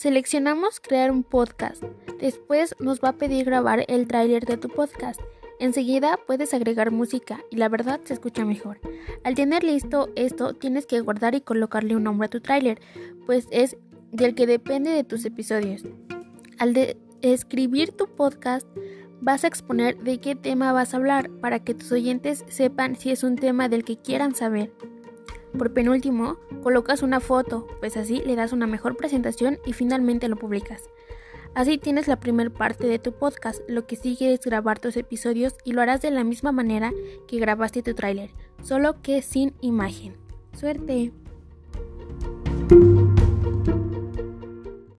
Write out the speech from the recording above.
Seleccionamos crear un podcast. Después nos va a pedir grabar el tráiler de tu podcast. Enseguida puedes agregar música y la verdad se escucha mejor. Al tener listo esto, tienes que guardar y colocarle un nombre a tu tráiler, pues es del que depende de tus episodios. Al de escribir tu podcast, vas a exponer de qué tema vas a hablar para que tus oyentes sepan si es un tema del que quieran saber. Por penúltimo, colocas una foto, pues así le das una mejor presentación y finalmente lo publicas. Así tienes la primera parte de tu podcast, lo que sigue es grabar tus episodios y lo harás de la misma manera que grabaste tu tráiler, solo que sin imagen. Suerte.